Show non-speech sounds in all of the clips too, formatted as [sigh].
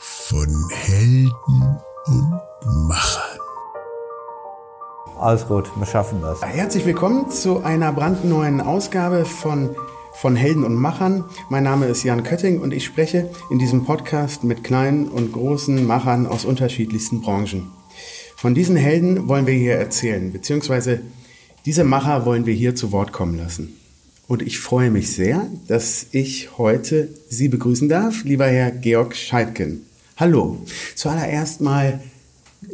von Helden und Machern. Alles gut, wir schaffen das. Herzlich willkommen zu einer brandneuen Ausgabe von von Helden und Machern. Mein Name ist Jan Kötting und ich spreche in diesem Podcast mit kleinen und großen Machern aus unterschiedlichsten Branchen. Von diesen Helden wollen wir hier erzählen, beziehungsweise diese Macher wollen wir hier zu Wort kommen lassen. Und ich freue mich sehr, dass ich heute Sie begrüßen darf, lieber Herr Georg Scheidken. Hallo. Zuallererst mal,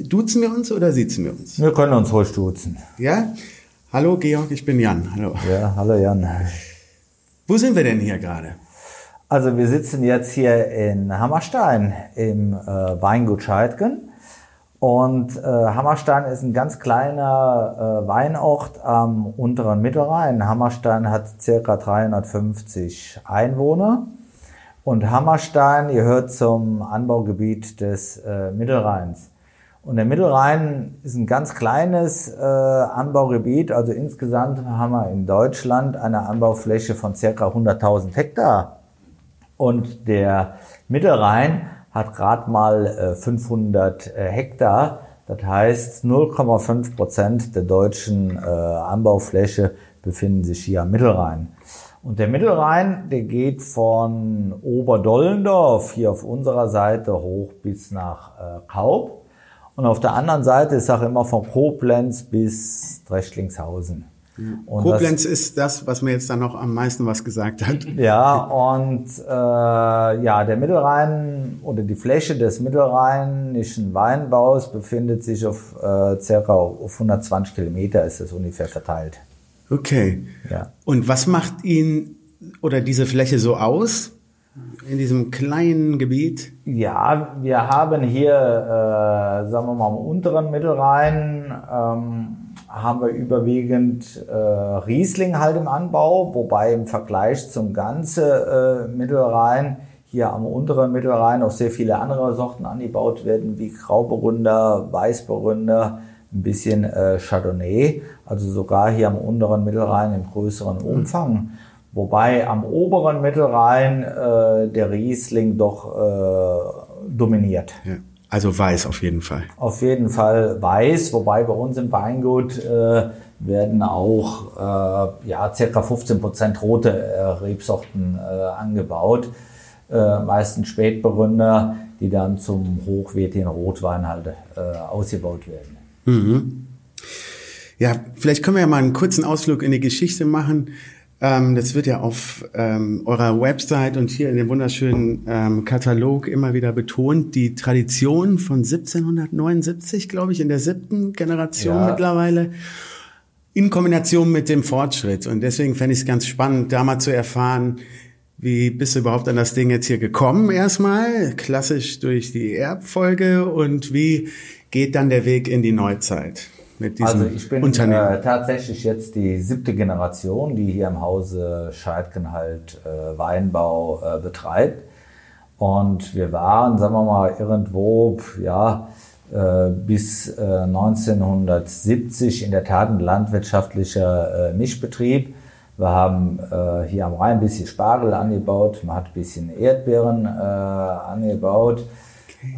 duzen wir uns oder siezen wir uns? Wir können uns ruhig duzen. Ja? Hallo Georg, ich bin Jan. Hallo. Ja, hallo Jan. Wo sind wir denn hier gerade? Also wir sitzen jetzt hier in Hammerstein im äh, Weingut Scheidgen. Und äh, Hammerstein ist ein ganz kleiner äh, Weinort am unteren Mittelrhein. Hammerstein hat circa 350 Einwohner. Und Hammerstein gehört zum Anbaugebiet des äh, Mittelrheins. Und der Mittelrhein ist ein ganz kleines äh, Anbaugebiet. Also insgesamt haben wir in Deutschland eine Anbaufläche von circa 100.000 Hektar. Und der Mittelrhein hat gerade mal äh, 500 äh, Hektar. Das heißt, 0,5 Prozent der deutschen äh, Anbaufläche befinden sich hier am Mittelrhein. Und der Mittelrhein, der geht von Oberdollendorf hier auf unserer Seite hoch bis nach äh, Kaub. Und auf der anderen Seite ist auch immer von Koblenz bis Drechtlingshausen. Und Koblenz das, ist das, was mir jetzt dann noch am meisten was gesagt hat. [laughs] Ja, und äh, ja, der Mittelrhein oder die Fläche des mittelrheinischen Weinbaus befindet sich auf äh, circa auf 120 Kilometer ist es ungefähr verteilt. Okay. Ja. Und was macht ihn oder diese Fläche so aus? in diesem kleinen Gebiet? Ja, wir haben hier, äh, sagen wir mal, am unteren Mittelrhein ähm, haben wir überwiegend äh, Riesling halt im Anbau, wobei im Vergleich zum ganzen äh, Mittelrhein hier am unteren Mittelrhein auch sehr viele andere Sorten angebaut werden, wie Grauburgunder, Weißburgunder, ein bisschen äh, Chardonnay, also sogar hier am unteren Mittelrhein im größeren Umfang. Mhm. Wobei am oberen Mittelrhein äh, der Riesling doch äh, dominiert. Ja. Also weiß auf jeden Fall. Auf jeden Fall weiß, wobei bei uns im Weingut äh, werden auch äh, ja, circa 15 Prozent rote äh, Rebsorten äh, angebaut. Meistens Spätberünder, die dann zum hochwertigen Rotwein halt ausgebaut werden. Mhm. Ja, vielleicht können wir ja mal einen kurzen Ausflug in die Geschichte machen. Ähm, das wird ja auf ähm, eurer Website und hier in dem wunderschönen ähm, Katalog immer wieder betont. Die Tradition von 1779, glaube ich, in der siebten Generation ja. mittlerweile in Kombination mit dem Fortschritt. Und deswegen fände ich es ganz spannend, da mal zu erfahren, wie bist du überhaupt an das Ding jetzt hier gekommen erstmal? Klassisch durch die Erbfolge und wie geht dann der Weg in die Neuzeit? Mit diesem Also ich bin äh, tatsächlich jetzt die siebte Generation, die hier im Hause Scheidken halt äh, Weinbau äh, betreibt. Und wir waren, sagen wir mal, irgendwo, ja, äh, bis 1970 äh, in der Tat ein landwirtschaftlicher äh, Mischbetrieb. Wir haben hier am Rhein ein bisschen Spargel angebaut, man hat ein bisschen Erdbeeren angebaut.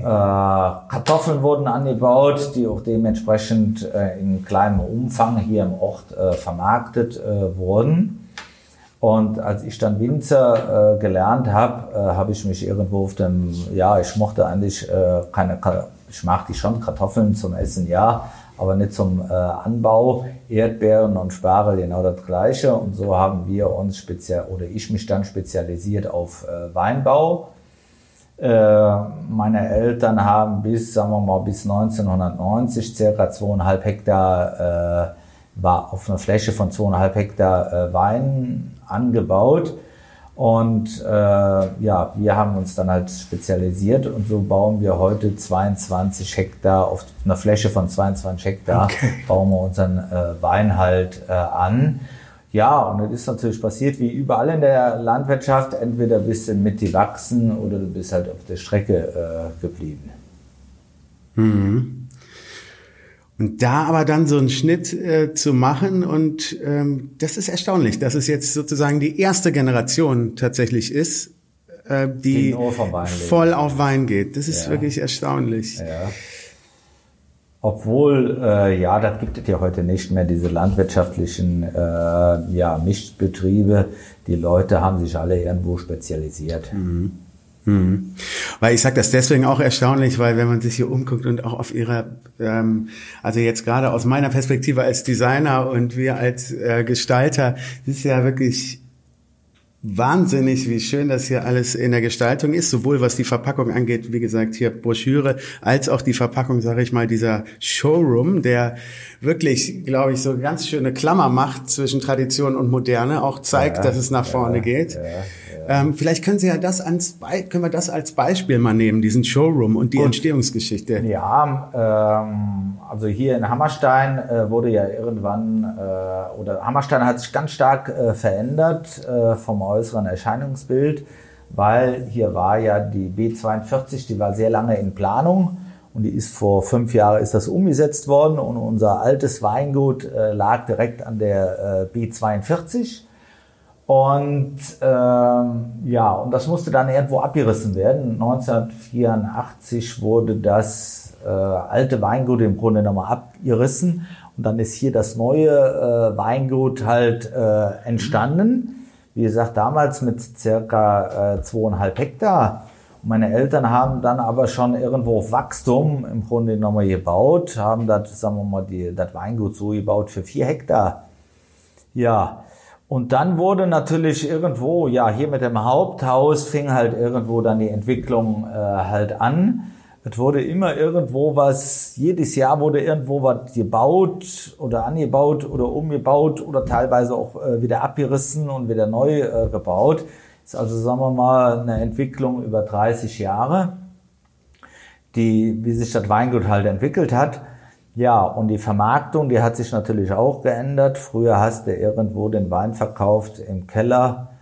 Äh, Kartoffeln wurden angebaut, die auch dementsprechend äh, in kleinem Umfang hier im Ort äh, vermarktet äh, wurden. Und als ich dann Winzer äh, gelernt habe, habe ich mich irgendwo auf dem, ja, ich mochte eigentlich keine, ich mag die schon Kartoffeln zum Essen, ja, aber nicht zum Anbau. Erdbeeren und Spargel genau das Gleiche. Und so haben wir uns speziell, oder ich mich dann spezialisiert auf Weinbau meine Eltern haben bis, sagen wir mal, bis 1990 circa zweieinhalb Hektar, äh, war auf einer Fläche von zweieinhalb Hektar äh, Wein angebaut. Und äh, ja, wir haben uns dann halt spezialisiert und so bauen wir heute 22 Hektar auf einer Fläche von 22 Hektar okay. bauen wir unseren äh, Wein halt äh, an. Ja, und es ist natürlich passiert, wie überall in der Landwirtschaft, entweder bist du mit die wachsen oder du bist halt auf der Strecke äh, geblieben. Mhm. Und da aber dann so einen Schnitt äh, zu machen und ähm, das ist erstaunlich, dass es jetzt sozusagen die erste Generation tatsächlich ist, äh, die, die voll auf Wein geht. Das ist ja. wirklich erstaunlich. Ja. Obwohl, äh, ja, das gibt es ja heute nicht mehr, diese landwirtschaftlichen äh, ja, Mischbetriebe. Die Leute haben sich alle irgendwo spezialisiert. Mhm. Mhm. Weil ich sage das deswegen auch erstaunlich, weil wenn man sich hier umguckt und auch auf ihrer, ähm, also jetzt gerade aus meiner Perspektive als Designer und wir als äh, Gestalter, das ist ja wirklich wahnsinnig, wie schön das hier alles in der Gestaltung ist, sowohl was die Verpackung angeht, wie gesagt, hier Broschüre, als auch die Verpackung, sage ich mal, dieser Showroom, der wirklich, glaube ich, so ganz schöne Klammer macht zwischen Tradition und Moderne, auch zeigt, ja, dass es nach vorne ja, geht. Ja, ähm, vielleicht können Sie ja das als können wir das als Beispiel mal nehmen, diesen Showroom und die Gut. Entstehungsgeschichte. Ja, ähm, also hier in Hammerstein äh, wurde ja irgendwann äh, oder Hammerstein hat sich ganz stark äh, verändert äh, vom äußeren Erscheinungsbild, weil hier war ja die B42, die war sehr lange in Planung. Und die ist vor fünf Jahren ist das umgesetzt worden und unser altes Weingut äh, lag direkt an der äh, B42. Und ähm, ja, und das musste dann irgendwo abgerissen werden. 1984 wurde das äh, alte Weingut im Grunde nochmal abgerissen. Und dann ist hier das neue äh, Weingut halt äh, entstanden. Wie gesagt, damals mit circa äh, zweieinhalb Hektar. Meine Eltern haben dann aber schon irgendwo auf Wachstum im Grunde nochmal gebaut, haben das, sagen wir mal, die, das Weingut so gebaut für vier Hektar. Ja, und dann wurde natürlich irgendwo, ja, hier mit dem Haupthaus fing halt irgendwo dann die Entwicklung äh, halt an. Es wurde immer irgendwo was, jedes Jahr wurde irgendwo was gebaut oder angebaut oder umgebaut oder teilweise auch äh, wieder abgerissen und wieder neu äh, gebaut. Ist also, sagen wir mal, eine Entwicklung über 30 Jahre, die, wie sich das Weingut halt entwickelt hat. Ja, und die Vermarktung, die hat sich natürlich auch geändert. Früher hast du irgendwo den Wein verkauft im Keller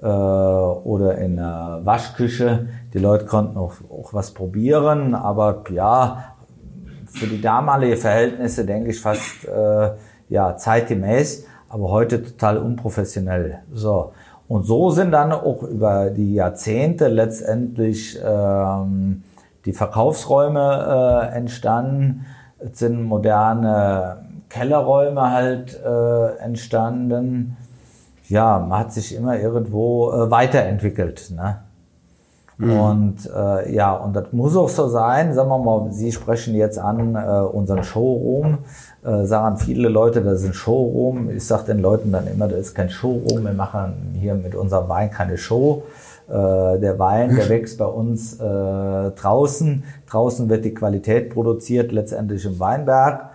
äh, oder in der Waschküche. Die Leute konnten auch, auch was probieren, aber ja, für die damalige Verhältnisse denke ich fast äh, ja zeitgemäß, aber heute total unprofessionell. So und so sind dann auch über die Jahrzehnte letztendlich ähm, die Verkaufsräume äh, entstanden es sind moderne Kellerräume halt äh, entstanden. Ja, man hat sich immer irgendwo äh, weiterentwickelt. Ne? Mhm. Und äh, ja, und das muss auch so sein. Sagen wir mal, Sie sprechen jetzt an äh, unseren Showroom. Äh, sagen viele Leute, das ist ein Showroom. Ich sage den Leuten dann immer, das ist kein Showroom. Wir machen hier mit unserem Wein keine Show. Äh, der Wein, der wächst bei uns äh, draußen. Draußen wird die Qualität produziert, letztendlich im Weinberg.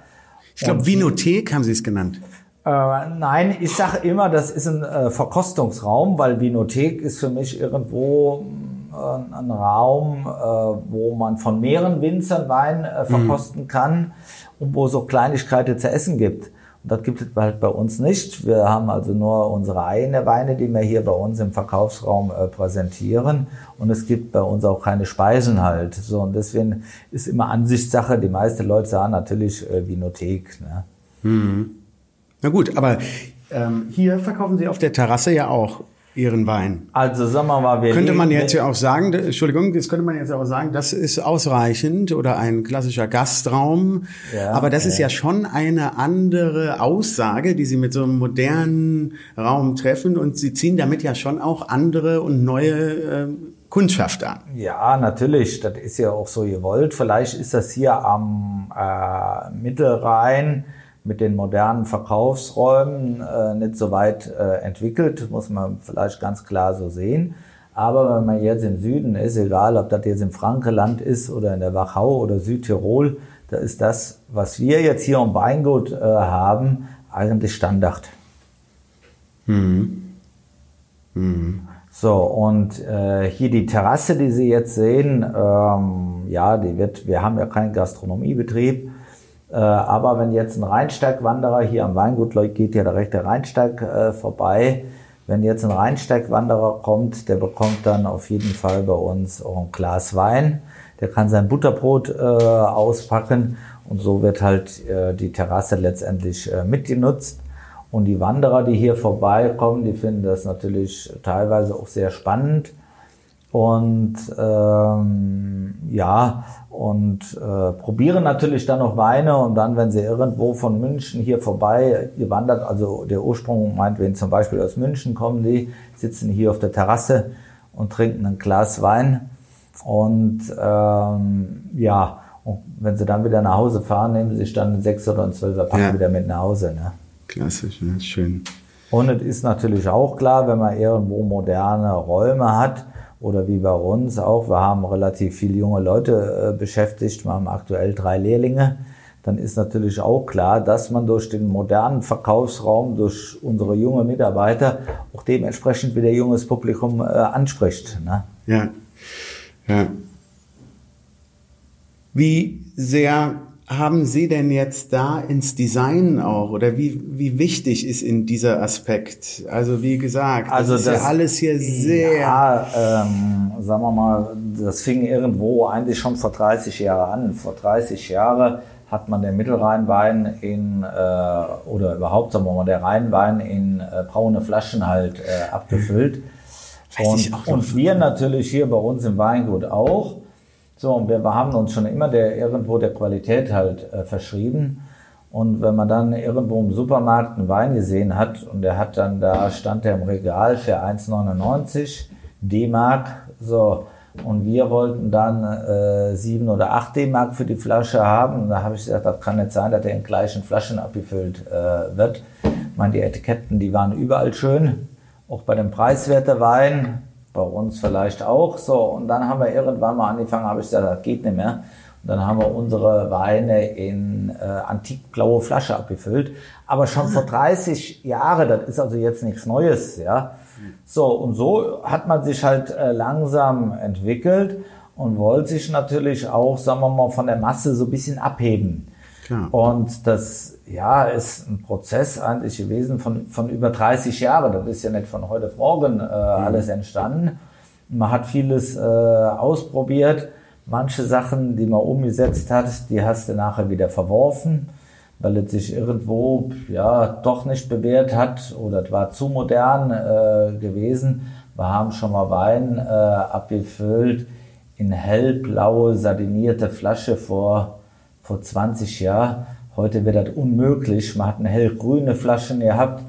Ich glaube, Vinothek haben Sie es genannt. Äh, nein, ich sage immer, das ist ein äh, Verkostungsraum, weil Vinothek ist für mich irgendwo äh, ein Raum, äh, wo man von mehreren Winzern Wein äh, verkosten mhm. kann und wo es auch Kleinigkeiten zu essen gibt. Das gibt es halt bei uns nicht. Wir haben also nur unsere eigenen Weine, die wir hier bei uns im Verkaufsraum äh, präsentieren. Und es gibt bei uns auch keine Speisen halt. So, und deswegen ist immer Ansichtssache. Die meisten Leute sagen natürlich äh, Vinothek. Ne? Hm. Na gut, aber ähm, hier verkaufen Sie auf der Terrasse ja auch Ihren Wein. Also sagen wir mal, wir könnte man jetzt ja auch sagen, Entschuldigung, das könnte man jetzt auch sagen, das ist ausreichend oder ein klassischer Gastraum. Ja, aber das ja. ist ja schon eine andere Aussage, die Sie mit so einem modernen Raum treffen und Sie ziehen damit ja schon auch andere und neue äh, Kundschaft an. Ja, natürlich. Das ist ja auch so gewollt. Vielleicht ist das hier am äh, Mittelrhein mit den modernen Verkaufsräumen äh, nicht so weit äh, entwickelt, muss man vielleicht ganz klar so sehen. Aber wenn man jetzt im Süden ist, egal ob das jetzt im Frankenland ist oder in der Wachau oder Südtirol, da ist das, was wir jetzt hier im Weingut äh, haben, eigentlich Standard. Mhm. Mhm. So, und äh, hier die Terrasse, die Sie jetzt sehen, ähm, ja, die wird, wir haben ja keinen Gastronomiebetrieb, aber wenn jetzt ein Rheinsteigwanderer hier am Weingut geht ja der rechte Rheinsteig äh, vorbei. Wenn jetzt ein Rheinsteigwanderer kommt, der bekommt dann auf jeden Fall bei uns auch ein Glas Wein. Der kann sein Butterbrot äh, auspacken und so wird halt äh, die Terrasse letztendlich äh, mitgenutzt. Und die Wanderer, die hier vorbeikommen, die finden das natürlich teilweise auch sehr spannend. Und ähm, ja, und äh, probieren natürlich dann noch Weine und dann, wenn sie irgendwo von München hier vorbei gewandert, also der Ursprung meint, wenn zum Beispiel aus München kommen die, sitzen hier auf der Terrasse und trinken ein Glas Wein und ähm, ja, und wenn sie dann wieder nach Hause fahren, nehmen sie sich dann einen 6 oder einen 12er Pack ja. wieder mit nach Hause. Ne? Klassisch, ne? schön. Und es ist natürlich auch klar, wenn man irgendwo moderne Räume hat, oder wie bei uns auch, wir haben relativ viele junge Leute äh, beschäftigt, wir haben aktuell drei Lehrlinge, dann ist natürlich auch klar, dass man durch den modernen Verkaufsraum, durch unsere junge Mitarbeiter auch dementsprechend wieder junges Publikum äh, anspricht. Ne? Ja, ja. Wie sehr haben Sie denn jetzt da ins Design auch oder wie, wie wichtig ist in dieser Aspekt? Also wie gesagt, also das ist das, ja alles hier sehr. Ja, ähm, sagen wir mal, das fing irgendwo eigentlich schon vor 30 Jahren an. Vor 30 Jahren hat man den Mittelrheinwein in äh, oder überhaupt sagen wir mal der Rheinwein in äh, braune Flaschen halt äh, abgefüllt. Und, und wir natürlich hier bei uns im Weingut auch. So, und wir haben uns schon immer der, irgendwo der Qualität halt äh, verschrieben. Und wenn man dann irgendwo im Supermarkt einen Wein gesehen hat und der hat dann da, stand der im Regal für 1,99 D-Mark, so, und wir wollten dann äh, 7 oder 8 D-Mark für die Flasche haben. Und da habe ich gesagt, das kann nicht sein, dass der in gleichen Flaschen abgefüllt äh, wird. Ich meine, die Etiketten, die waren überall schön, auch bei dem preiswerten Wein bei uns vielleicht auch so. Und dann haben wir irgendwann mal angefangen, habe ich gesagt, das geht nicht mehr. Und dann haben wir unsere Weine in äh, antikblaue Flasche abgefüllt. Aber schon vor 30 Jahren, das ist also jetzt nichts Neues, ja. So, und so hat man sich halt äh, langsam entwickelt und wollte sich natürlich auch, sagen wir mal, von der Masse so ein bisschen abheben. Klar. Und das ja, ist ein Prozess eigentlich gewesen von, von über 30 Jahren. Das ist ja nicht von heute auf morgen äh, mhm. alles entstanden. Man hat vieles äh, ausprobiert. Manche Sachen, die man umgesetzt hat, die hast du nachher wieder verworfen, weil es sich irgendwo ja doch nicht bewährt hat oder es war zu modern äh, gewesen. Wir haben schon mal Wein äh, abgefüllt in hellblaue sardinierte Flasche vor vor 20 Jahren. Heute wird das unmöglich. Man hat eine hellgrüne Flaschen gehabt,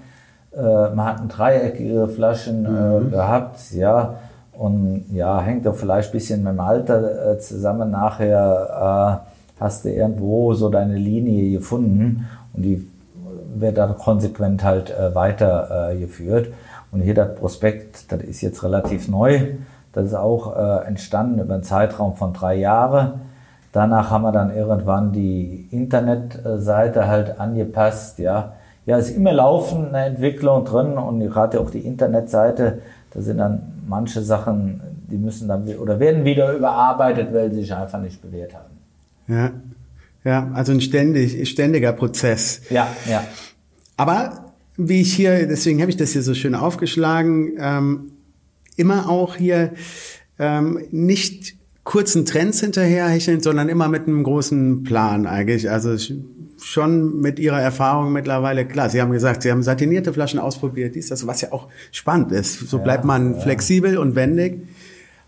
äh, man hat eine dreieckige Flaschen äh, mhm. gehabt, ja. Und ja, hängt doch vielleicht ein bisschen mit dem Alter äh, zusammen. Nachher äh, hast du irgendwo so deine Linie gefunden und die wird dann konsequent halt äh, weitergeführt. Und hier das Prospekt, das ist jetzt relativ neu. Das ist auch äh, entstanden über einen Zeitraum von drei Jahren. Danach haben wir dann irgendwann die Internetseite halt angepasst, ja. Ja, ist immer laufend eine Entwicklung drin und gerade auch die Internetseite, da sind dann manche Sachen, die müssen dann oder werden wieder überarbeitet, weil sie sich einfach nicht bewährt haben. Ja, ja, also ein ständig, ständiger Prozess. Ja, ja. Aber wie ich hier, deswegen habe ich das hier so schön aufgeschlagen, ähm, immer auch hier ähm, nicht kurzen Trends hinterherhecheln, sondern immer mit einem großen Plan eigentlich. Also schon mit Ihrer Erfahrung mittlerweile, klar, Sie haben gesagt, Sie haben satinierte Flaschen ausprobiert, dies, das, was ja auch spannend ist. So bleibt man ja. flexibel und wendig.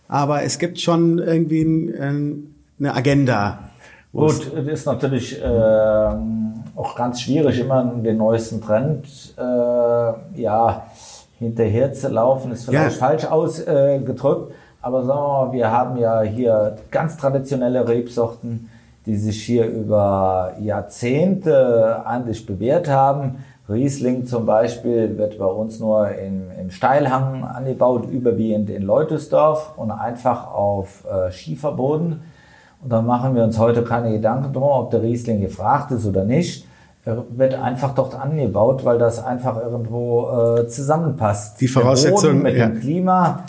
Aber es gibt schon irgendwie ein, eine Agenda. Gut, es ist natürlich äh, auch ganz schwierig, immer den neuesten Trend äh, ja, hinterher zu laufen, ist vielleicht ja. falsch ausgedrückt. Äh, aber sagen wir mal, wir haben ja hier ganz traditionelle Rebsorten, die sich hier über Jahrzehnte eigentlich bewährt haben. Riesling zum Beispiel wird bei uns nur im, im Steilhang angebaut, überwiegend in Leutesdorf und einfach auf äh, Schieferboden. Und da machen wir uns heute keine Gedanken drum, ob der Riesling gefragt ist oder nicht. Er wird einfach dort angebaut, weil das einfach irgendwo äh, zusammenpasst. Die Voraussetzungen mit ja. dem Klima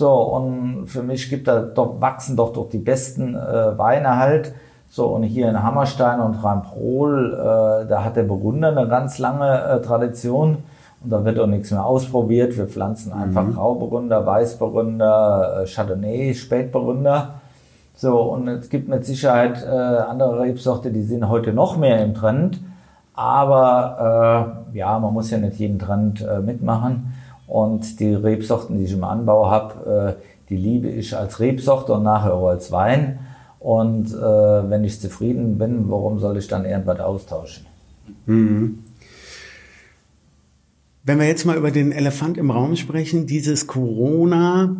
so, und für mich gibt da doch, wachsen doch doch die besten äh, Weine halt. So, und hier in Hammerstein und Rheinprohl, äh, da hat der Burgunder eine ganz lange äh, Tradition. Und da wird auch nichts mehr ausprobiert. Wir pflanzen einfach mhm. Grauburgunder, Weißburgunder, äh, Chardonnay, Spätburgunder. So, und es gibt mit Sicherheit äh, andere Rebsorte, die sind heute noch mehr im Trend. Aber äh, ja, man muss ja nicht jeden Trend äh, mitmachen. Und die Rebsorten, die ich im Anbau habe, äh, die liebe ich als Rebsorte und nachher auch als Wein. Und äh, wenn ich zufrieden bin, warum soll ich dann irgendwas austauschen? Mhm. Wenn wir jetzt mal über den Elefant im Raum sprechen, dieses Corona,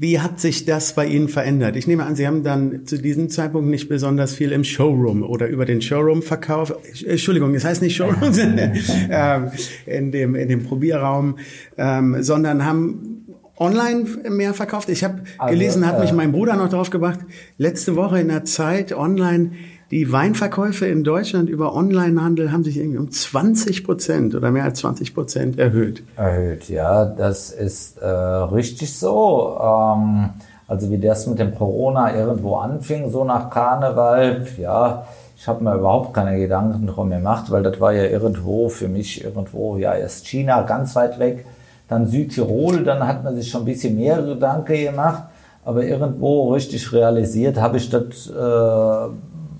wie hat sich das bei Ihnen verändert? Ich nehme an, Sie haben dann zu diesem Zeitpunkt nicht besonders viel im Showroom oder über den Showroom-Verkauf, Entschuldigung, das heißt nicht Showroom, [laughs] ähm, in, dem, in dem Probierraum, ähm, sondern haben online mehr verkauft. Ich habe also, gelesen, hat mich äh, mein Bruder noch drauf gebracht, letzte Woche in der Zeit online die Weinverkäufe in Deutschland über Onlinehandel haben sich irgendwie um 20 Prozent oder mehr als 20 Prozent erhöht. Erhöht, ja, das ist äh, richtig so. Ähm, also wie das mit dem Corona irgendwo anfing, so nach Karneval, ja, ich habe mir überhaupt keine Gedanken drum gemacht, weil das war ja irgendwo für mich irgendwo, ja, erst China ganz weit weg, dann Südtirol, dann hat man sich schon ein bisschen mehr Gedanken gemacht, aber irgendwo richtig realisiert habe ich das äh,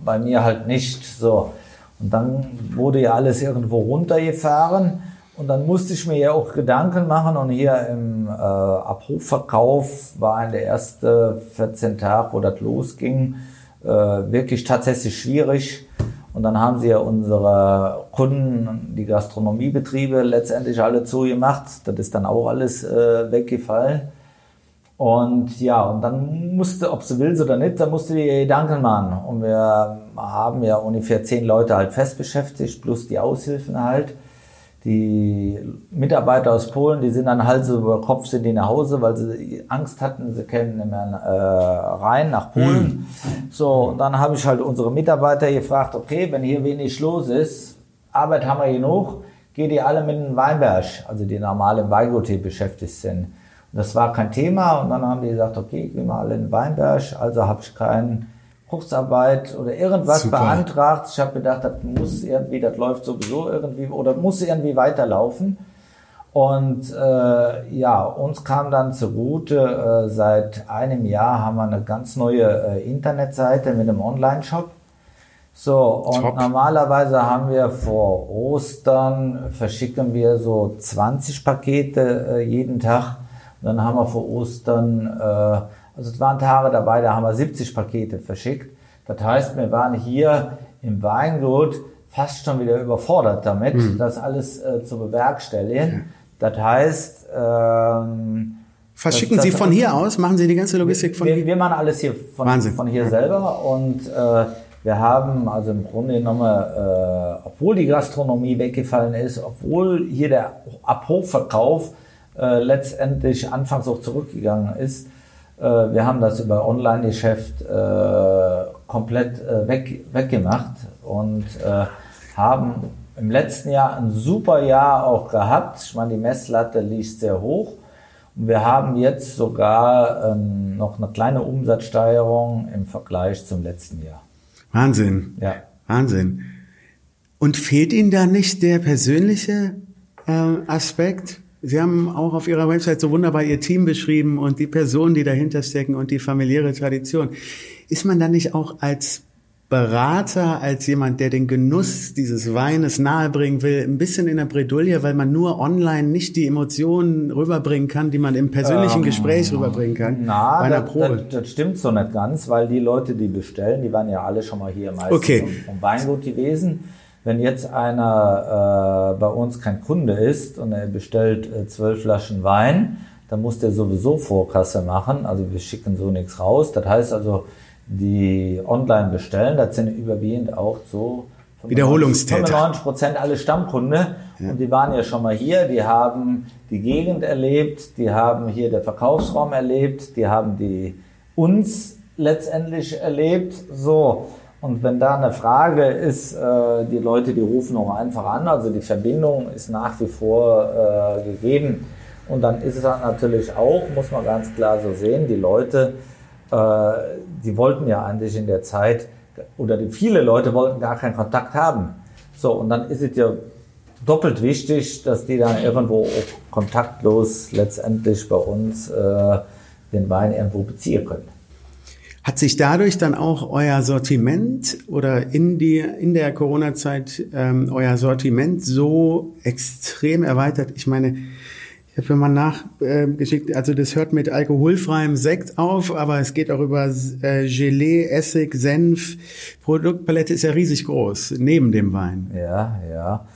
bei mir halt nicht. So. Und dann wurde ja alles irgendwo runtergefahren. Und dann musste ich mir ja auch Gedanken machen. Und hier im äh, Abrufverkauf war in der ersten 14 Tage, wo das losging, äh, wirklich tatsächlich schwierig. Und dann haben sie ja unsere Kunden, die Gastronomiebetriebe, letztendlich alle zugemacht. Das ist dann auch alles äh, weggefallen. Und ja, und dann musste, ob sie will oder nicht, dann musste die Gedanken machen. Und wir haben ja ungefähr zehn Leute halt fest beschäftigt, plus die Aushilfen halt. Die Mitarbeiter aus Polen, die sind dann Hals über Kopf sind die nach Hause, weil sie Angst hatten, sie können nicht mehr äh, rein nach Polen. Mhm. So, und dann habe ich halt unsere Mitarbeiter gefragt, okay, wenn hier wenig los ist, Arbeit haben wir genug, geht ihr alle mit dem Weinberg, also die normal im Weingut beschäftigt sind. Das war kein Thema und dann haben die gesagt, okay, ich gehe mal alle in Weinberg, also habe ich keine Kurzarbeit oder irgendwas Super. beantragt. Ich habe gedacht, das muss irgendwie, das läuft sowieso irgendwie oder muss irgendwie weiterlaufen. Und äh, ja, uns kam dann zugute, äh, seit einem Jahr haben wir eine ganz neue äh, Internetseite mit einem Online-Shop. So, und Top. normalerweise haben wir vor Ostern, verschicken wir so 20 Pakete äh, jeden Tag. Dann haben wir vor Ostern, äh, also es waren Tage dabei, da haben wir 70 Pakete verschickt. Das heißt, wir waren hier im Weingut fast schon wieder überfordert damit, mhm. das alles äh, zu bewerkstelligen. Ja. Das heißt, ähm, Verschicken das, das, Sie von hier aus? Machen Sie die ganze Logistik von wir, hier? Wir machen alles hier von, von hier selber und äh, wir haben also im Grunde genommen, äh, obwohl die Gastronomie weggefallen ist, obwohl hier der Abhofverkauf äh, letztendlich anfangs auch zurückgegangen ist. Äh, wir haben das über Online-Geschäft äh, komplett äh, weg, weggemacht und äh, haben im letzten Jahr ein super Jahr auch gehabt. Ich meine, die Messlatte liegt sehr hoch. Und wir haben jetzt sogar ähm, noch eine kleine Umsatzsteigerung im Vergleich zum letzten Jahr. Wahnsinn. Ja. Wahnsinn. Und fehlt Ihnen da nicht der persönliche äh, Aspekt? Sie haben auch auf Ihrer Website so wunderbar Ihr Team beschrieben und die Personen, die dahinter stecken und die familiäre Tradition. Ist man da nicht auch als Berater, als jemand, der den Genuss dieses Weines nahebringen will, ein bisschen in der Bredouille, weil man nur online nicht die Emotionen rüberbringen kann, die man im persönlichen ähm, Gespräch rüberbringen kann? Na, bei einer das, Probe. Das, das, stimmt so nicht ganz, weil die Leute, die bestellen, die waren ja alle schon mal hier meistens okay. vom, vom Weingut gewesen. Wenn jetzt einer äh, bei uns kein Kunde ist und er bestellt äh, zwölf Flaschen Wein, dann muss der sowieso Vorkasse machen. Also wir schicken so nichts raus. Das heißt also, die online bestellen, das sind überwiegend auch so Wiederholungstäter. 95 Prozent alle Stammkunde. Ja. Und die waren ja schon mal hier, die haben die Gegend erlebt, die haben hier den Verkaufsraum erlebt, die haben die uns letztendlich erlebt. So. Und wenn da eine Frage ist, äh, die Leute, die rufen auch einfach an, also die Verbindung ist nach wie vor äh, gegeben. Und dann ist es dann natürlich auch, muss man ganz klar so sehen, die Leute, äh, die wollten ja eigentlich in der Zeit, oder die, viele Leute wollten gar keinen Kontakt haben. So, und dann ist es ja doppelt wichtig, dass die dann irgendwo kontaktlos letztendlich bei uns äh, den Wein irgendwo beziehen können. Hat sich dadurch dann auch euer Sortiment oder in, die, in der Corona-Zeit ähm, euer Sortiment so extrem erweitert? Ich meine, Ich habe mal nachgeschickt, äh, also das hört mit alkoholfreiem Sekt auf, aber es geht auch über äh, Gelee, Essig, Senf. Produktpalette ist ja riesig groß, neben dem Wein. Ja, ja.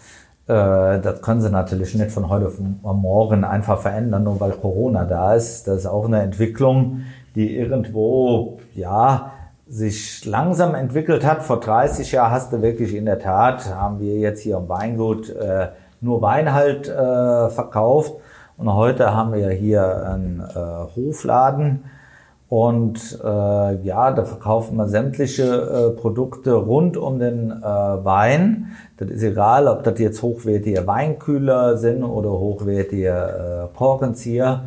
Äh, das können sie natürlich nicht von heute auf morgen einfach verändern, nur weil Corona da ist. Das ist auch eine Entwicklung, die irgendwo, ja, sich langsam entwickelt hat. Vor 30 Jahren hast du wirklich in der Tat, haben wir jetzt hier am Weingut äh, nur Wein halt äh, verkauft. Und heute haben wir hier einen äh, Hofladen. Und äh, ja, da verkaufen wir sämtliche äh, Produkte rund um den äh, Wein. Das ist egal, ob das jetzt hochwertige Weinkühler sind oder hochwertige äh, Korkenzieher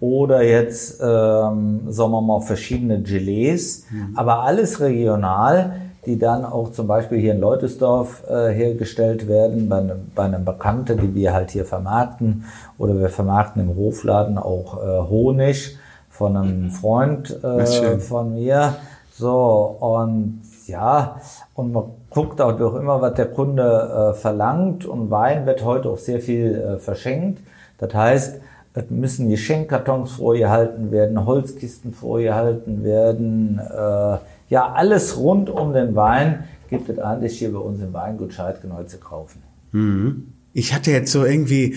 oder jetzt, ähm, sagen wir mal, verschiedene Gelees, mhm. aber alles regional, die dann auch zum Beispiel hier in Leutesdorf äh, hergestellt werden, bei, einem, bei einem Bekannten, die wir halt hier vermarkten, oder wir vermarkten im Hofladen auch äh, Honig von einem Freund äh, von mir. So, und ja, und man guckt auch doch immer, was der Kunde äh, verlangt, und Wein wird heute auch sehr viel äh, verschenkt. Das heißt, es müssen Geschenkkartons vorgehalten werden, Holzkisten vorgehalten werden. Äh, ja, alles rund um den Wein gibt es eigentlich hier bei uns im Weingut Scheidgeneu zu kaufen. Mhm. Ich hatte jetzt so irgendwie,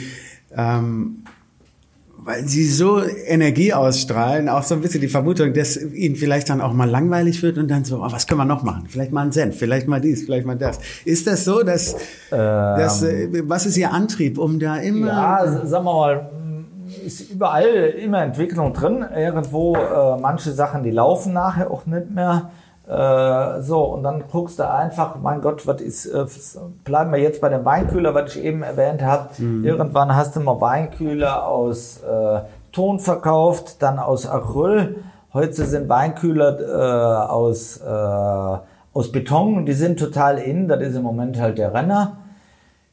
ähm, weil sie so Energie ausstrahlen, auch so ein bisschen die Vermutung, dass ihnen vielleicht dann auch mal langweilig wird und dann so, oh, was können wir noch machen? Vielleicht mal ein Senf, vielleicht mal dies, vielleicht mal das. Ist das so, dass, ähm, dass äh, was ist Ihr Antrieb, um da immer... Ja, sagen wir mal, ist überall immer Entwicklung drin. Irgendwo äh, manche Sachen, die laufen nachher auch nicht mehr. Äh, so, und dann guckst du einfach, mein Gott, was ist, äh, bleiben wir jetzt bei dem Weinkühler, was ich eben erwähnt habe. Mhm. Irgendwann hast du mal Weinkühler aus äh, Ton verkauft, dann aus Acryl. Heute sind Weinkühler äh, aus, äh, aus Beton, die sind total in, das ist im Moment halt der Renner.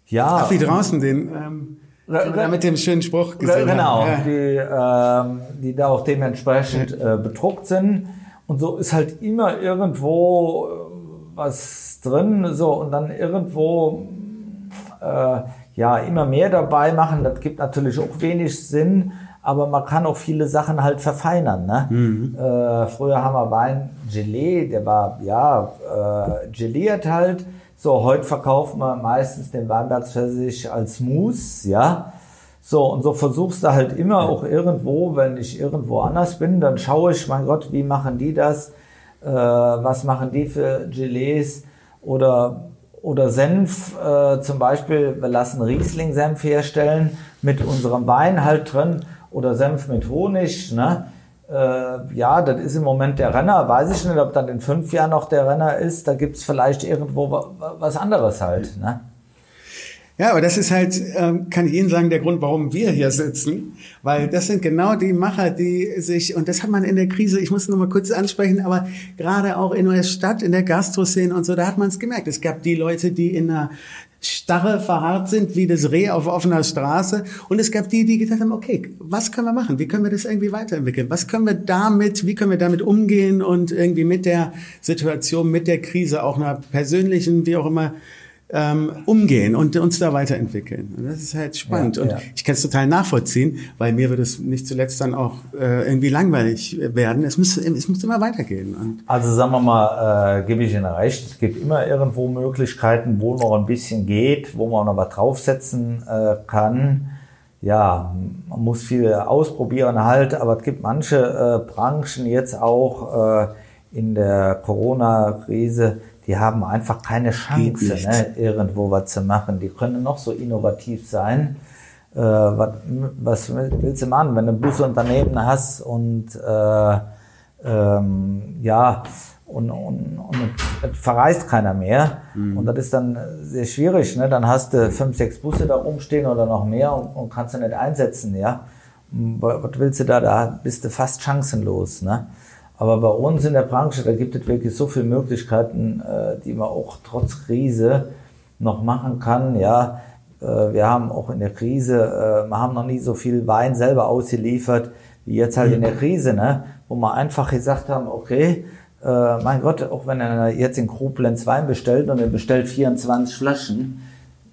Ja. Ach, wie draußen den. Ähm mit dem schönen Spruch gesehen Genau, ja. die, ähm, die da auch dementsprechend äh, bedruckt sind. Und so ist halt immer irgendwo äh, was drin, so und dann irgendwo äh, ja immer mehr dabei machen. Das gibt natürlich auch wenig Sinn, aber man kann auch viele Sachen halt verfeinern. Ne? Mhm. Äh, früher haben wir Wein Gelee, der war ja äh, geliert halt. So, heute verkauft man meistens den Weinbergsversich als Mousse, ja. So, und so versuchst du halt immer auch irgendwo, wenn ich irgendwo anders bin, dann schaue ich, mein Gott, wie machen die das? Äh, was machen die für Gelees? Oder, oder Senf, äh, zum Beispiel, wir lassen Riesling-Senf herstellen mit unserem Wein halt drin oder Senf mit Honig, ne? Äh, ja, das ist im Moment der Renner. Weiß ich nicht, ob dann in fünf Jahren noch der Renner ist. Da gibt's vielleicht irgendwo was anderes halt. Ne? Ja, aber das ist halt, ähm, kann ich Ihnen sagen, der Grund, warum wir hier sitzen, weil das sind genau die Macher, die sich, und das hat man in der Krise, ich muss nur mal kurz ansprechen, aber gerade auch in der Stadt, in der Gastroszene und so, da hat man es gemerkt. Es gab die Leute, die in einer Starre verharrt sind, wie das Reh auf offener Straße. Und es gab die, die gesagt haben, okay, was können wir machen? Wie können wir das irgendwie weiterentwickeln? Was können wir damit, wie können wir damit umgehen und irgendwie mit der Situation, mit der Krise, auch einer persönlichen, wie auch immer, ähm, umgehen und uns da weiterentwickeln. Und das ist halt spannend. Ja, und ja. ich kann es total nachvollziehen, weil mir wird es nicht zuletzt dann auch äh, irgendwie langweilig werden. Es muss, es muss immer weitergehen. Und also sagen wir mal, äh, gebe ich Ihnen recht, es gibt immer irgendwo Möglichkeiten, wo noch ein bisschen geht, wo man noch was draufsetzen äh, kann. Ja, man muss viel ausprobieren halt, aber es gibt manche äh, Branchen jetzt auch äh, in der Corona-Krise, die haben einfach keine Chance, ne, irgendwo was zu machen. Die können noch so innovativ sein. Äh, was, was willst du machen, wenn du ein Busunternehmen hast und äh, ähm, ja, und, und, und verreist keiner mehr. Mhm. Und das ist dann sehr schwierig. Ne? Dann hast du fünf, sechs Busse da rumstehen oder noch mehr und, und kannst du nicht einsetzen. Ja? Was willst du da? Da bist du fast chancenlos. Ne? Aber bei uns in der Branche, da gibt es wirklich so viele Möglichkeiten, äh, die man auch trotz Krise noch machen kann. Ja, äh, wir haben auch in der Krise, äh, wir haben noch nie so viel Wein selber ausgeliefert wie jetzt halt in der. Krise, ne? wo wir einfach gesagt haben, okay, mein Gott, auch wenn er jetzt in Koblenz Wein bestellt und er bestellt 24 Flaschen,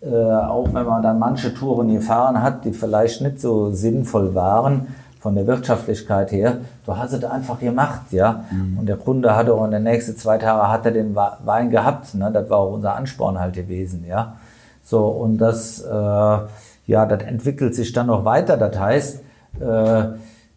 auch wenn man dann manche Touren gefahren hat, die vielleicht nicht so sinnvoll waren von der Wirtschaftlichkeit her, du hast es einfach gemacht, ja. Mhm. Und der Kunde hatte auch in den nächsten zwei Tagen hat er den Wein gehabt, ne? Das war auch unser Ansporn halt gewesen, ja. So, und das, äh, ja, das entwickelt sich dann noch weiter. Das heißt, äh,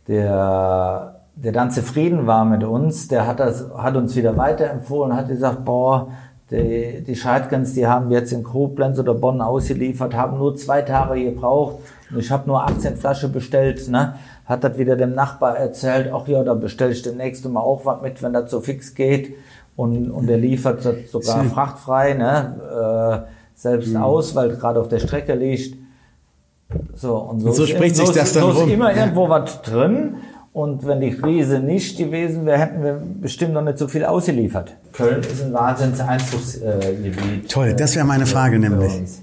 der, der dann zufrieden war mit uns, der hat, das, hat uns wieder weiterempfohlen, hat gesagt, boah, die, die Scheidgens, die haben jetzt in Koblenz oder Bonn ausgeliefert, haben nur zwei Tage gebraucht ich habe nur 18 Flaschen bestellt. Ne? Hat das wieder dem Nachbar erzählt, ach ja, da bestelle ich demnächst mal auch was mit, wenn das so fix geht. Und, und er liefert das sogar Sie. frachtfrei, ne? äh, selbst mhm. aus, weil gerade auf der Strecke liegt. So, und so, und so spricht sich das dann so rum. ist immer irgendwo was drin. Und wenn die Krise nicht gewesen wäre, hätten wir bestimmt noch nicht so viel ausgeliefert. Köln ist ein Wahnsinns-Einzugsgebiet. Toll, das wäre meine Frage nämlich. Uns.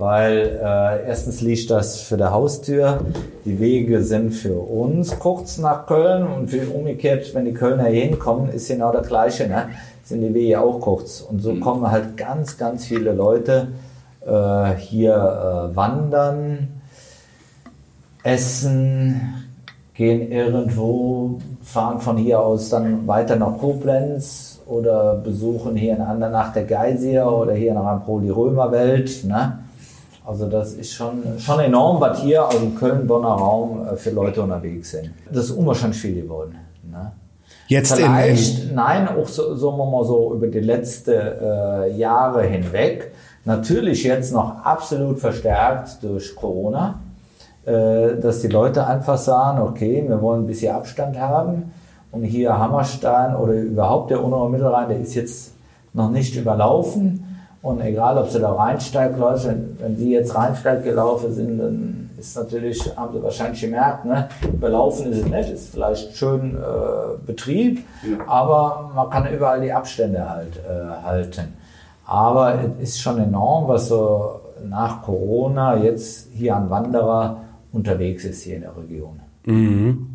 Weil äh, erstens liegt das für der Haustür, die Wege sind für uns kurz nach Köln und für umgekehrt, wenn die Kölner hier hinkommen, ist genau das Gleiche, ne? sind die Wege auch kurz. Und so mhm. kommen halt ganz, ganz viele Leute äh, hier äh, wandern, essen, gehen irgendwo, fahren von hier aus dann weiter nach Koblenz oder besuchen hier in Andernach der Geysir oder hier nach Ampro die Römerwelt. Ne? Also das ist schon, schon enorm, was hier aus dem Köln-Bonner Raum äh, für Leute unterwegs sind. Das ist unwahrscheinlich viel geworden. Ne? Jetzt Vielleicht, in, in nein, auch so, wir mal so über die letzten äh, Jahre hinweg. Natürlich jetzt noch absolut verstärkt durch Corona. Äh, dass die Leute einfach sagen, okay, wir wollen ein bisschen Abstand haben und hier Hammerstein oder überhaupt der Untere Mittelrhein, der ist jetzt noch nicht überlaufen und egal, ob sie da Rheinsteig läuft, wenn, wenn sie jetzt Rheinsteig gelaufen sind, dann ist natürlich, haben sie wahrscheinlich gemerkt, ne, überlaufen ist es nicht, ist vielleicht schön äh, Betrieb, ja. aber man kann überall die Abstände halt äh, halten. Aber es ist schon enorm, was so nach Corona jetzt hier an Wanderer unterwegs ist hier in der Region. Mhm.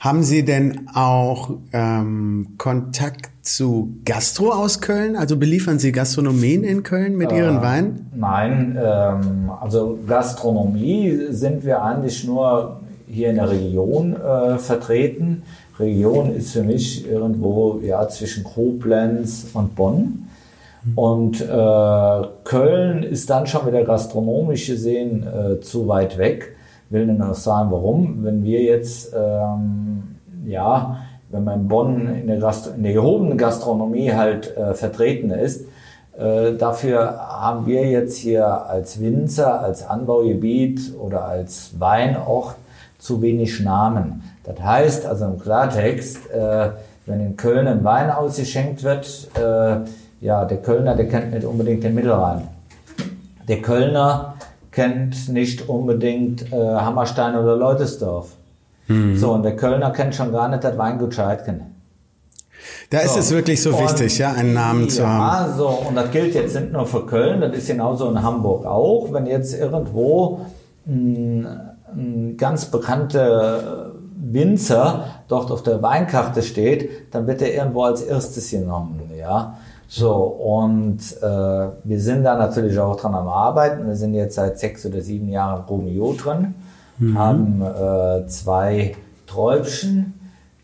Haben Sie denn auch ähm, Kontakt zu Gastro aus Köln? Also beliefern Sie Gastronomien in Köln mit Ihren äh, Weinen? Nein, ähm, also Gastronomie sind wir eigentlich nur hier in der Region äh, vertreten. Region ist für mich irgendwo ja, zwischen Koblenz und Bonn. Und äh, Köln ist dann schon wieder gastronomisch gesehen äh, zu weit weg will nur noch sagen, warum. Wenn wir jetzt, ähm, ja, wenn man in Bonn in der, Gast in der gehobenen Gastronomie halt äh, vertreten ist, äh, dafür haben wir jetzt hier als Winzer, als Anbaugebiet oder als Weinort zu wenig Namen. Das heißt also im Klartext, äh, wenn in Köln ein Wein ausgeschenkt wird, äh, ja, der Kölner, der kennt nicht unbedingt den Mittelrhein. Der Kölner kennt nicht unbedingt äh, Hammerstein oder Leutesdorf. Mhm. So, und der Kölner kennt schon gar nicht das Weingut Scheidken. Da so. ist es wirklich so und, wichtig, ja, einen Namen ja, zu haben. Ja, so, und das gilt jetzt nicht nur für Köln, das ist genauso in Hamburg auch. Wenn jetzt irgendwo ein, ein ganz bekannter Winzer dort auf der Weinkarte steht, dann wird er irgendwo als erstes genommen, ja. So, und äh, wir sind da natürlich auch dran am Arbeiten. Wir sind jetzt seit sechs oder sieben Jahren Romeo drin, mhm. haben äh, zwei Träubchen,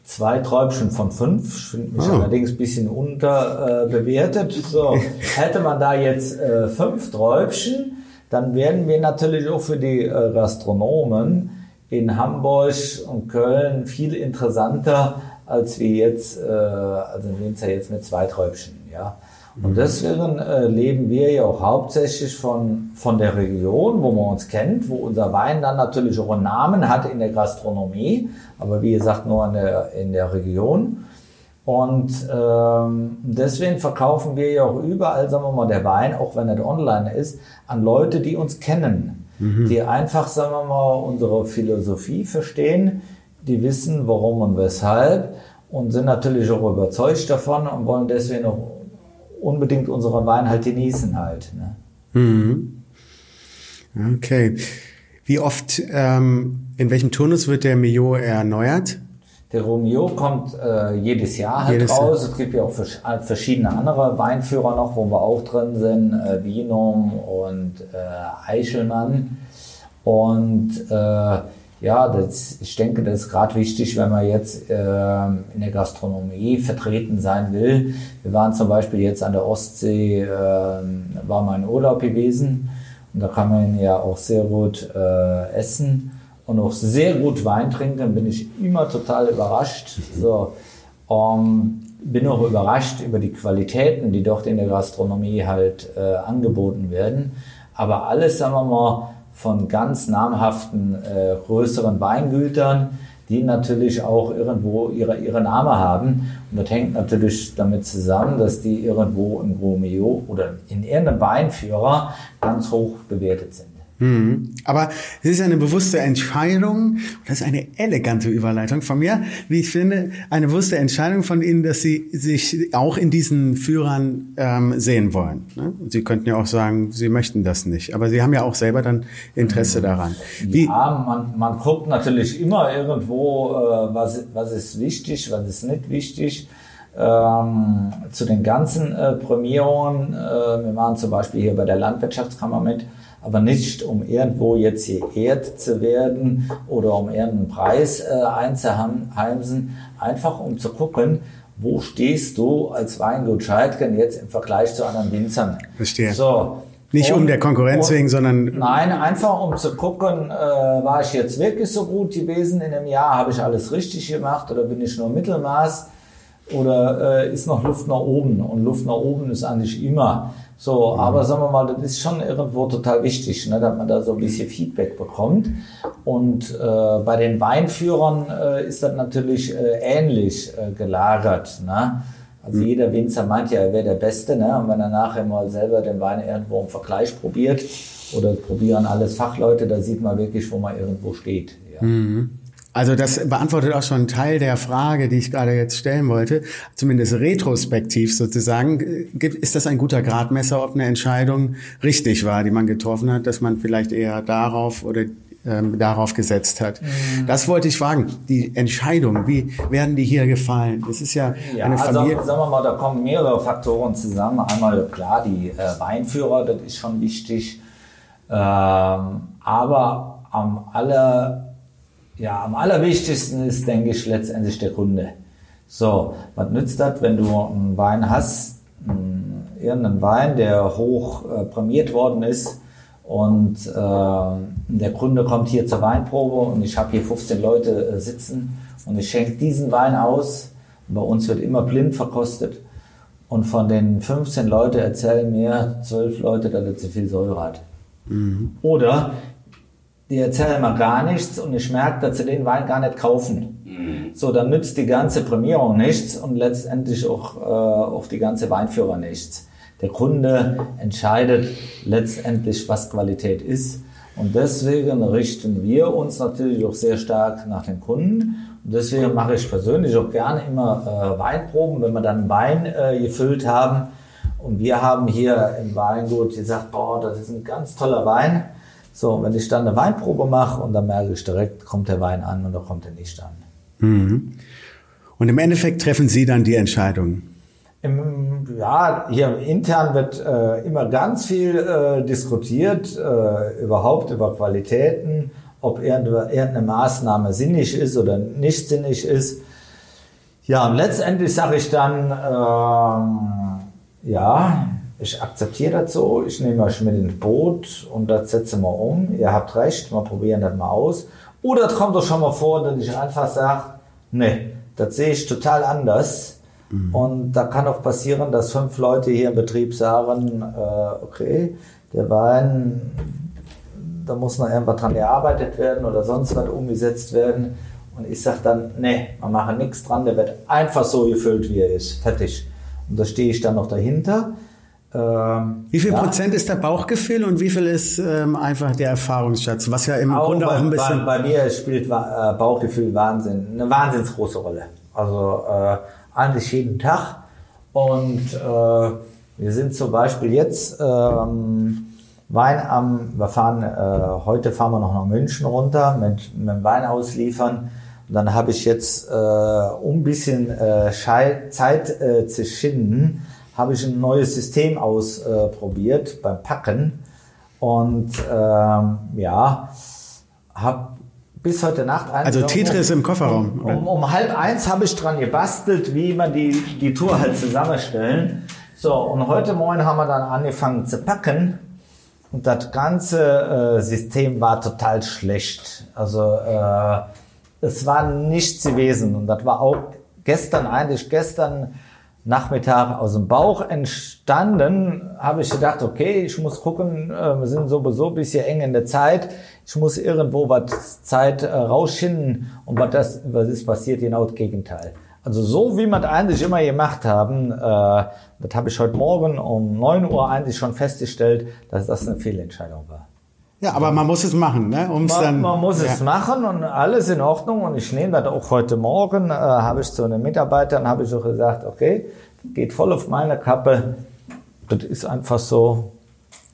zwei Träubchen von fünf, finde mich oh. allerdings ein bisschen unterbewertet. Äh, so, [laughs] hätte man da jetzt äh, fünf Träubchen, dann wären wir natürlich auch für die äh, Gastronomen in Hamburg und Köln viel interessanter, als wir jetzt, äh, also in Winzer jetzt mit zwei Träubchen. Ja. Und deswegen äh, leben wir ja auch hauptsächlich von, von der Region, wo man uns kennt, wo unser Wein dann natürlich auch einen Namen hat in der Gastronomie, aber wie gesagt nur in der, in der Region. Und ähm, deswegen verkaufen wir ja auch überall, sagen wir mal, der Wein, auch wenn er online ist, an Leute, die uns kennen, mhm. die einfach, sagen wir mal, unsere Philosophie verstehen, die wissen, warum und weshalb und sind natürlich auch überzeugt davon und wollen deswegen auch unbedingt unseren Wein halt genießen halt. Ne? Mhm. Okay. Wie oft, ähm, in welchem Turnus wird der Mio erneuert? Der Romeo kommt äh, jedes Jahr halt jedes raus. Jahr. Es gibt ja auch verschiedene andere Weinführer noch, wo wir auch drin sind. Äh, Vinum und äh, Eichelmann. Und äh, ja, das, ich denke, das ist gerade wichtig, wenn man jetzt äh, in der Gastronomie vertreten sein will. Wir waren zum Beispiel jetzt an der Ostsee, äh, war mal in Urlaub gewesen und da kann man ja auch sehr gut äh, essen und auch sehr gut Wein trinken. Bin ich immer total überrascht. So, um, bin auch überrascht über die Qualitäten, die dort in der Gastronomie halt äh, angeboten werden. Aber alles, sagen wir mal, von ganz namhaften äh, größeren Weingütern, die natürlich auch irgendwo ihre, ihre Name haben. Und das hängt natürlich damit zusammen, dass die irgendwo in Romeo oder in irgendeinem Weinführer ganz hoch bewertet sind. Mhm. Aber es ist eine bewusste Entscheidung, das ist eine elegante Überleitung von mir, wie ich finde, eine bewusste Entscheidung von Ihnen, dass Sie sich auch in diesen Führern ähm, sehen wollen. Ne? Sie könnten ja auch sagen, Sie möchten das nicht, aber Sie haben ja auch selber dann Interesse mhm. daran. Wie ja, man, man guckt natürlich immer irgendwo, äh, was, was ist wichtig, was ist nicht wichtig. Ähm, zu den ganzen äh, Prämierungen, äh, wir waren zum Beispiel hier bei der Landwirtschaftskammer mit, aber nicht um irgendwo jetzt geehrt zu werden oder um irgendeinen Preis äh, einzuheimsen, einfach um zu gucken, wo stehst du als Weingut Scheidgen jetzt im Vergleich zu anderen Winzern? Verstehe. So. Nicht und, um der Konkurrenz und, wegen, sondern. Nein, einfach um zu gucken, äh, war ich jetzt wirklich so gut gewesen in einem Jahr? Habe ich alles richtig gemacht oder bin ich nur Mittelmaß? Oder äh, ist noch Luft nach oben? Und Luft nach oben ist eigentlich immer. So, mhm. aber sagen wir mal, das ist schon irgendwo total wichtig, ne, dass man da so ein bisschen Feedback bekommt. Und äh, bei den Weinführern äh, ist das natürlich äh, ähnlich äh, gelagert. Ne? Also mhm. jeder Winzer meint ja, er wäre der Beste. Ne? Und wenn er nachher mal selber den Wein irgendwo im Vergleich probiert oder probieren alles Fachleute, da sieht man wirklich, wo man irgendwo steht. Ja. Mhm. Also das beantwortet auch schon einen Teil der Frage, die ich gerade jetzt stellen wollte. Zumindest retrospektiv sozusagen. Ist das ein guter Gradmesser, ob eine Entscheidung richtig war, die man getroffen hat, dass man vielleicht eher darauf oder ähm, darauf gesetzt hat. Mhm. Das wollte ich fragen. Die Entscheidung, wie werden die hier gefallen? Das ist ja, ja eine also, Familie. Sagen wir mal, da kommen mehrere Faktoren zusammen. Einmal klar, die äh, Weinführer, das ist schon wichtig. Ähm, aber am aller ja, am allerwichtigsten ist, denke ich, letztendlich der Kunde. So, was nützt das, wenn du einen Wein hast, einen, irgendeinen Wein, der hoch äh, prämiert worden ist und äh, der Kunde kommt hier zur Weinprobe und ich habe hier 15 Leute äh, sitzen und ich schenke diesen Wein aus. Bei uns wird immer blind verkostet. Und von den 15 Leute erzählen mir 12 Leute, dass er zu viel Säure hat. Mhm. Oder die erzählen mal gar nichts und ich merke, dass sie den Wein gar nicht kaufen. Mhm. So, dann nützt die ganze Prämierung nichts und letztendlich auch, äh, auch die ganze Weinführer nichts. Der Kunde entscheidet letztendlich, was Qualität ist. Und deswegen richten wir uns natürlich auch sehr stark nach den Kunden. Und deswegen mache ich persönlich auch gerne immer äh, Weinproben, wenn wir dann Wein äh, gefüllt haben. Und wir haben hier im Weingut gesagt, boah, das ist ein ganz toller Wein so, wenn ich dann eine Weinprobe mache und dann merke ich direkt, kommt der Wein an oder kommt er nicht an. Mhm. Und im Endeffekt treffen Sie dann die Entscheidung? Im, ja, hier intern wird äh, immer ganz viel äh, diskutiert, äh, überhaupt über Qualitäten, ob irgendeine Maßnahme sinnig ist oder nicht sinnig ist. Ja, und letztendlich sage ich dann, ähm, ja, ich akzeptiere das so, ich nehme euch mit ins Boot und das setzen wir um. Ihr habt recht, wir probieren das mal aus. Oder es kommt doch schon mal vor, dass ich einfach sage, nee, das sehe ich total anders. Mhm. Und da kann auch passieren, dass fünf Leute hier im Betrieb sagen, äh, okay, der Wein, da muss noch irgendwas dran gearbeitet werden oder sonst was umgesetzt werden. Und ich sage dann, nee, wir machen nichts dran, der wird einfach so gefüllt, wie er ist. Fertig. Und da stehe ich dann noch dahinter. Ähm, wie viel ja. Prozent ist der Bauchgefühl und wie viel ist ähm, einfach der Erfahrungsschatz? Was ja im auch Grunde bei, auch ein bisschen. Bei, bei mir spielt äh, Bauchgefühl Wahnsinn, eine wahnsinnig große Rolle. Also äh, eigentlich jeden Tag. Und äh, wir sind zum Beispiel jetzt ähm, Wein am, wir fahren, äh, heute fahren wir noch nach München runter mit, mit Wein ausliefern. Und dann habe ich jetzt, äh, um ein bisschen äh, Zeit äh, zu schinden, habe ich ein neues System ausprobiert beim Packen. Und ähm, ja, habe bis heute Nacht. Also Tetris um, im Kofferraum. Um, um, um, halb eins habe ich dran gebastelt, wie man die, die Tour halt zusammenstellen. So, und heute Morgen haben wir dann angefangen zu packen. Und das ganze äh, System war total schlecht. Also äh, es war nichts gewesen. Und das war auch gestern, eigentlich gestern Nachmittag aus dem Bauch entstanden, habe ich gedacht, okay, ich muss gucken, äh, wir sind sowieso ein bisschen eng in der Zeit, ich muss irgendwo was Zeit äh, rausschinden und was, das, was ist passiert, genau das Gegenteil. Also so wie es eigentlich immer gemacht haben, äh, das habe ich heute Morgen um neun Uhr eigentlich schon festgestellt, dass das eine Fehlentscheidung war. Ja, aber man muss es machen, ne? Um's man, dann, man muss ja. es machen und alles in Ordnung. Und ich nehme das auch heute Morgen, äh, habe ich zu einem Mitarbeitern, habe ich auch gesagt, okay, geht voll auf meine Kappe. Das ist einfach so,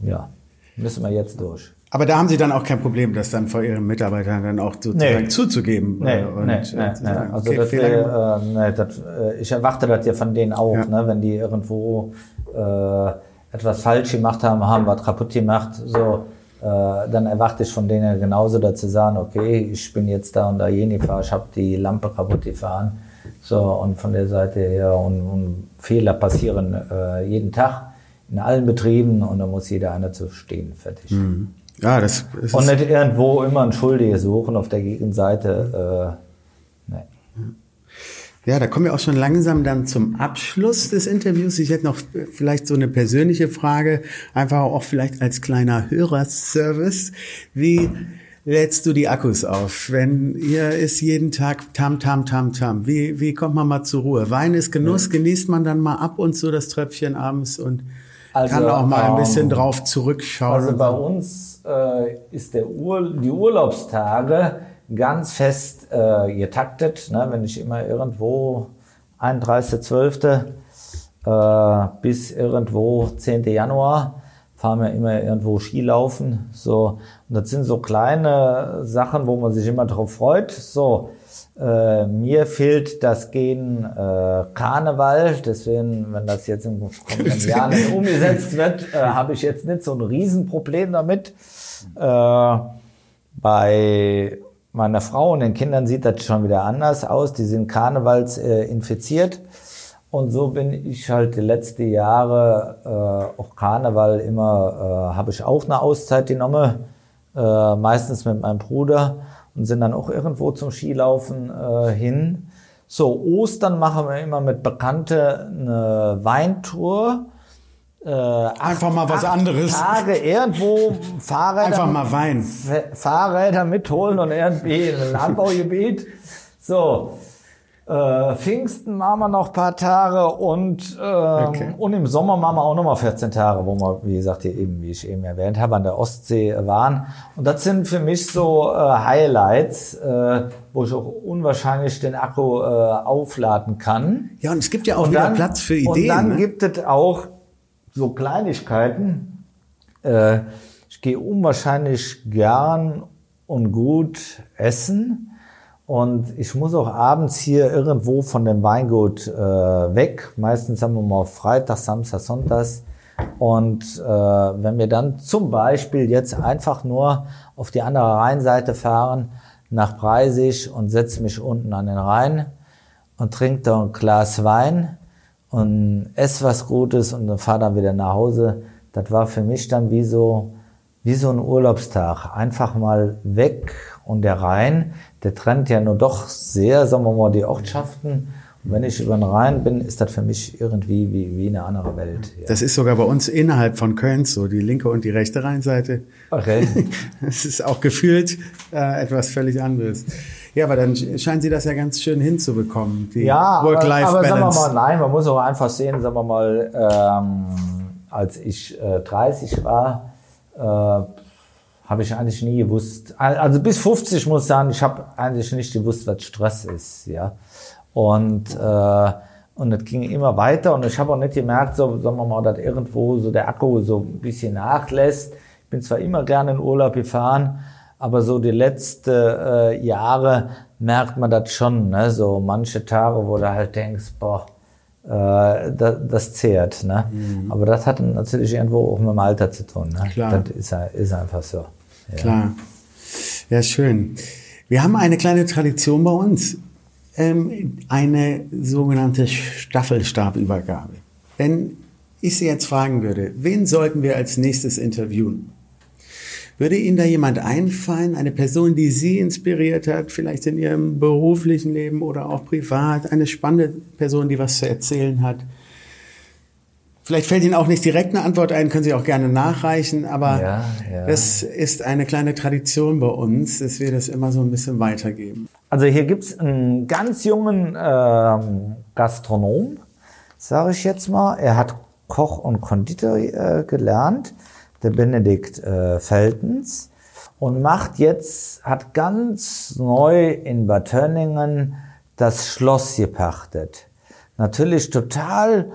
ja, müssen wir jetzt durch. Aber da haben Sie dann auch kein Problem, das dann vor Ihren Mitarbeitern dann auch sozusagen nee. zuzugeben. Nee, und, nee, nee, nee. Also okay, das, äh, nee, das, äh, ich erwarte das ja von denen auch, ja. ne, wenn die irgendwo äh, etwas falsch gemacht haben, haben was kaputt gemacht, so, äh, dann erwarte ich von denen genauso dazu sagen, okay, ich bin jetzt da und da Jennifer, ich habe die Lampe kaputt gefahren. So, und von der Seite her, und, und Fehler passieren äh, jeden Tag in allen Betrieben und da muss jeder einer zu stehen, fertig. Mhm. Ja, das, das Und nicht irgendwo immer einen Schuldige suchen auf der Gegenseite. Äh. Ja, da kommen wir auch schon langsam dann zum Abschluss des Interviews. Ich hätte noch vielleicht so eine persönliche Frage, einfach auch vielleicht als kleiner Hörerservice. Wie lädst du die Akkus auf? Wenn ihr ist jeden Tag tam, tam, tam, tam. Wie, wie kommt man mal zur Ruhe? Wein ist Genuss, ja. genießt man dann mal ab und zu das Tröpfchen abends und also, kann auch mal ein bisschen ähm, drauf zurückschauen. Also bei uns äh, ist der Ur die Urlaubstage ganz fest äh, getaktet. Ne? Wenn ich immer irgendwo 31.12. Äh, bis irgendwo 10. Januar fahren wir immer irgendwo Skilaufen. So, und das sind so kleine Sachen, wo man sich immer drauf freut. So, äh, mir fehlt das Gen äh, Karneval, deswegen, wenn das jetzt im kommenden Jahr nicht [laughs] umgesetzt wird, äh, habe ich jetzt nicht so ein Riesenproblem damit. Äh, bei meiner Frau und den Kindern sieht das schon wieder anders aus. Die sind Karnevals äh, infiziert. Und so bin ich halt die letzten Jahre äh, auch Karneval immer, äh, habe ich auch eine Auszeit genommen, äh, meistens mit meinem Bruder und sind dann auch irgendwo zum Skilaufen äh, hin. So, Ostern machen wir immer mit Bekannte eine Weintour. Äh, Einfach mal was anderes. Tage irgendwo Fahrräder, Einfach mal Wein. Fahrräder mitholen und irgendwie in ein Anbaugebiet. So, äh, Pfingsten machen wir noch paar Tage und, äh, okay. und im Sommer machen wir auch noch mal 14 Tage, wo wir, wie gesagt, hier eben, wie ich eben erwähnt habe, an der Ostsee waren. Und das sind für mich so äh, Highlights, äh, wo ich auch unwahrscheinlich den Akku äh, aufladen kann. Ja, und es gibt ja auch und wieder dann, Platz für Ideen. Und dann ne? gibt es auch so Kleinigkeiten. Äh, ich gehe unwahrscheinlich gern und gut essen. Und ich muss auch abends hier irgendwo von dem Weingut äh, weg. Meistens haben wir mal Freitag, Samstag, Sonntags. Und äh, wenn wir dann zum Beispiel jetzt einfach nur auf die andere Rheinseite fahren, nach Preisig und setze mich unten an den Rhein und trinke da ein Glas Wein und esse was Gutes und dann fahre dann wieder nach Hause. Das war für mich dann wie so, wie so ein Urlaubstag. Einfach mal weg und der Rhein, der trennt ja nur doch sehr, sagen wir mal, die Ortschaften. Wenn ich über den Rhein bin, ist das für mich irgendwie wie, wie eine andere Welt. Ja. Das ist sogar bei uns innerhalb von Köln so, die linke und die rechte Rheinseite. Okay. Es [laughs] ist auch gefühlt äh, etwas völlig anderes. Ja, aber dann scheinen Sie das ja ganz schön hinzubekommen, die ja, Work-Life-Balance. Aber sagen wir mal, nein, man muss auch einfach sehen, sagen wir mal, ähm, als ich äh, 30 war, äh, habe ich eigentlich nie gewusst. Also bis 50 muss ich sagen, ich habe eigentlich nicht gewusst, was Stress ist, ja. Und äh, und es ging immer weiter und ich habe auch nicht gemerkt, so sagen wir mal, dass irgendwo so der Akku so ein bisschen nachlässt. Ich bin zwar immer gerne in Urlaub gefahren, aber so die letzten äh, Jahre merkt man das schon, ne? so manche Tage, wo du halt denkst, boah, äh, das, das zehrt. Ne? Mhm. Aber das hat natürlich irgendwo auch mit dem Alter zu tun. Ne? Klar. Das ist, ist einfach so. Ja. Klar. Ja, schön. Wir haben eine kleine Tradition bei uns. Ähm, eine sogenannte Staffelstabübergabe. Wenn ich Sie jetzt fragen würde, wen sollten wir als nächstes interviewen? Würde Ihnen da jemand einfallen, eine Person, die Sie inspiriert hat, vielleicht in Ihrem beruflichen Leben oder auch privat, eine spannende Person, die was zu erzählen hat? Vielleicht fällt Ihnen auch nicht direkt eine Antwort ein, können Sie auch gerne nachreichen, aber ja, ja. das ist eine kleine Tradition bei uns, dass wir das immer so ein bisschen weitergeben. Also hier gibt's einen ganz jungen ähm, Gastronom, sage ich jetzt mal. Er hat Koch und Konditor äh, gelernt der Benedikt äh, Feltens und macht jetzt, hat ganz neu in Bad Tönningen das Schloss gepachtet. Natürlich total,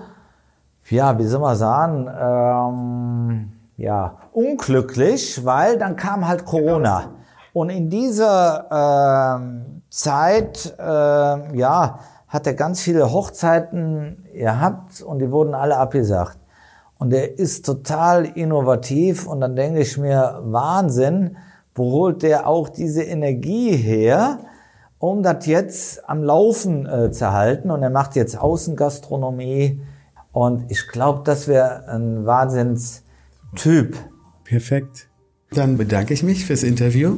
ja, wie soll man sagen, ähm, ja, unglücklich, weil dann kam halt Corona. Und in dieser ähm, Zeit, äh, ja, hat er ganz viele Hochzeiten gehabt und die wurden alle abgesagt. Und der ist total innovativ und dann denke ich mir, Wahnsinn, wo holt der auch diese Energie her, um das jetzt am Laufen äh, zu halten? Und er macht jetzt Außengastronomie und ich glaube, das wäre ein Wahnsinnstyp. Perfekt. Dann bedanke ich mich fürs Interview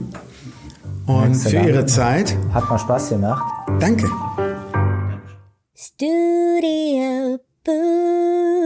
und für Ihre Zeit. Hat mal Spaß gemacht. Danke. Studio Boo.